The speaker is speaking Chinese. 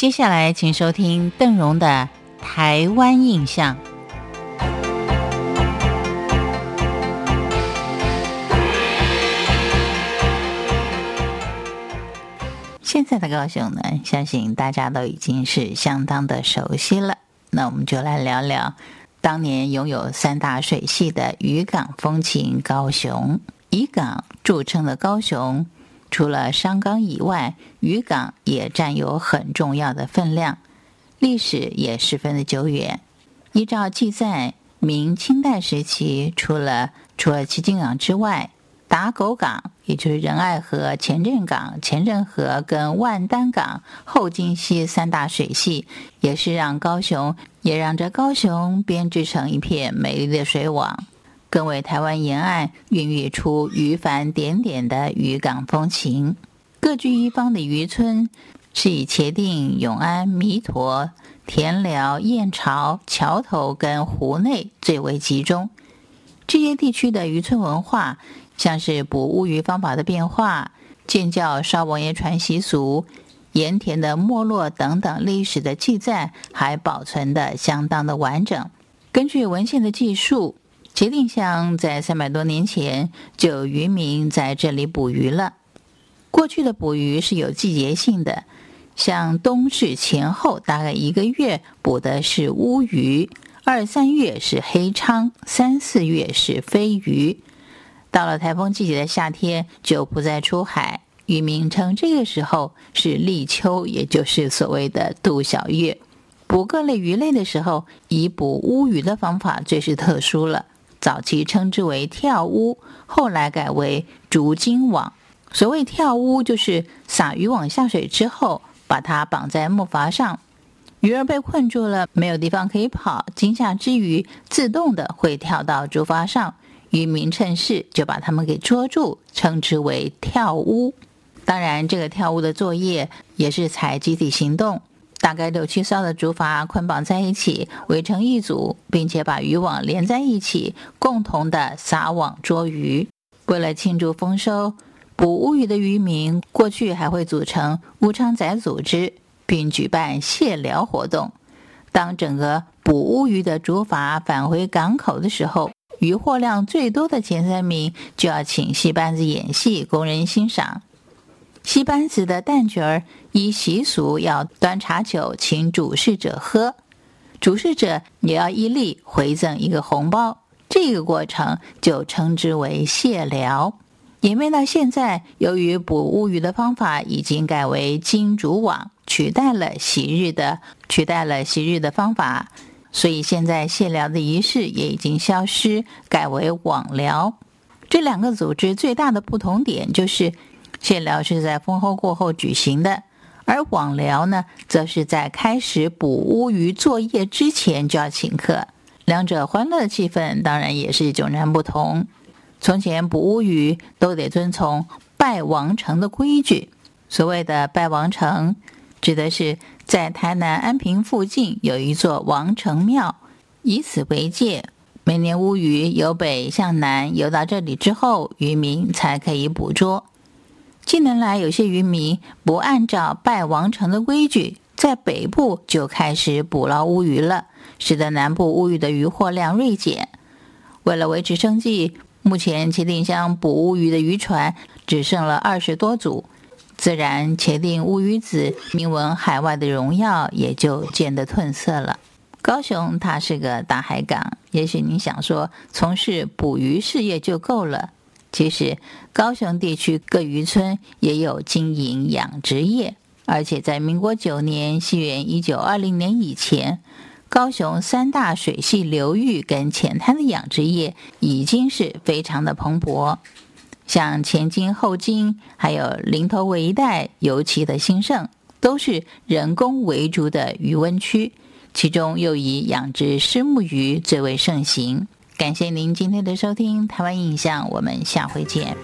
接下来，请收听邓荣的《台湾印象》。现在的高雄呢，相信大家都已经是相当的熟悉了。那我们就来聊聊当年拥有三大水系的渔港风情——高雄。以港著称的高雄。除了商港以外，渔港也占有很重要的分量，历史也十分的久远。依照记载，明清代时期，除了除了旗津港之外，打狗港，也就是仁爱河、前镇港、前镇河跟万丹港、后金溪三大水系，也是让高雄，也让这高雄编织成一片美丽的水网。更为台湾沿岸孕育出渔帆点点的渔港风情。各据一方的渔村是以茄定、永安、弥陀、田寮、燕巢、桥头跟湖内最为集中。这些地区的渔村文化，像是捕乌鱼方法的变化、建教烧王爷船习俗、盐田的没落等等历史的记载，还保存的相当的完整。根据文献的记述。茄定乡在三百多年前就渔民在这里捕鱼了。过去的捕鱼是有季节性的，像冬至前后大概一个月捕的是乌鱼，二三月是黑鲳，三四月是飞鱼。到了台风季节的夏天就不再出海，渔民称这个时候是立秋，也就是所谓的杜小月。捕各类鱼类的时候，以捕乌鱼的方法最是特殊了。早期称之为跳屋，后来改为竹筋网。所谓跳屋，就是撒渔网下水之后，把它绑在木筏上，鱼儿被困住了，没有地方可以跑，惊吓之余，自动的会跳到竹筏上，渔民趁势就把它们给捉住，称之为跳屋。当然，这个跳屋的作业也是采集体行动。大概六七艘的竹筏捆绑在一起，围成一组，并且把渔网连在一起，共同的撒网捉鱼。为了庆祝丰收，捕乌鱼的渔民过去还会组成乌昌仔组织，并举办蟹疗活动。当整个捕乌鱼的竹筏返回港口的时候，渔获量最多的前三名就要请戏班子演戏，供人欣赏。戏班子的旦角儿依习俗要端茶酒请主事者喝，主事者也要一例回赠一个红包，这个过程就称之为谢寮。演变到现在，由于捕乌鱼的方法已经改为金竹网，取代了昔日的取代了昔日的方法，所以现在谢寮的仪式也已经消失，改为网寮。这两个组织最大的不同点就是。谢疗是在丰收过后举行的，而网聊呢，则是在开始捕乌鱼作业之前就要请客。两者欢乐的气氛当然也是迥然不同。从前捕乌鱼都得遵从拜王城的规矩，所谓的拜王城，指的是在台南安平附近有一座王城庙，以此为界，每年乌鱼由北向南游到这里之后，渔民才可以捕捉。近年来，有些渔民不按照拜王城的规矩，在北部就开始捕捞乌鱼了，使得南部乌鱼的渔获量锐减。为了维持生计，目前茄定乡捕乌鱼的渔船只剩了二十多组，自然茄定乌鱼子名闻海外的荣耀也就渐得褪色了。高雄它是个大海港，也许你想说从事捕鱼事业就够了。其实，高雄地区各渔村也有经营养殖业，而且在民国九年（西元一九二零年）以前，高雄三大水系流域跟浅滩的养殖业已经是非常的蓬勃。像前金、后金，还有林头尾一带，尤其的兴盛，都是人工为主的渔温区，其中又以养殖虱目鱼最为盛行。感谢您今天的收听，台湾印象，我们下回见。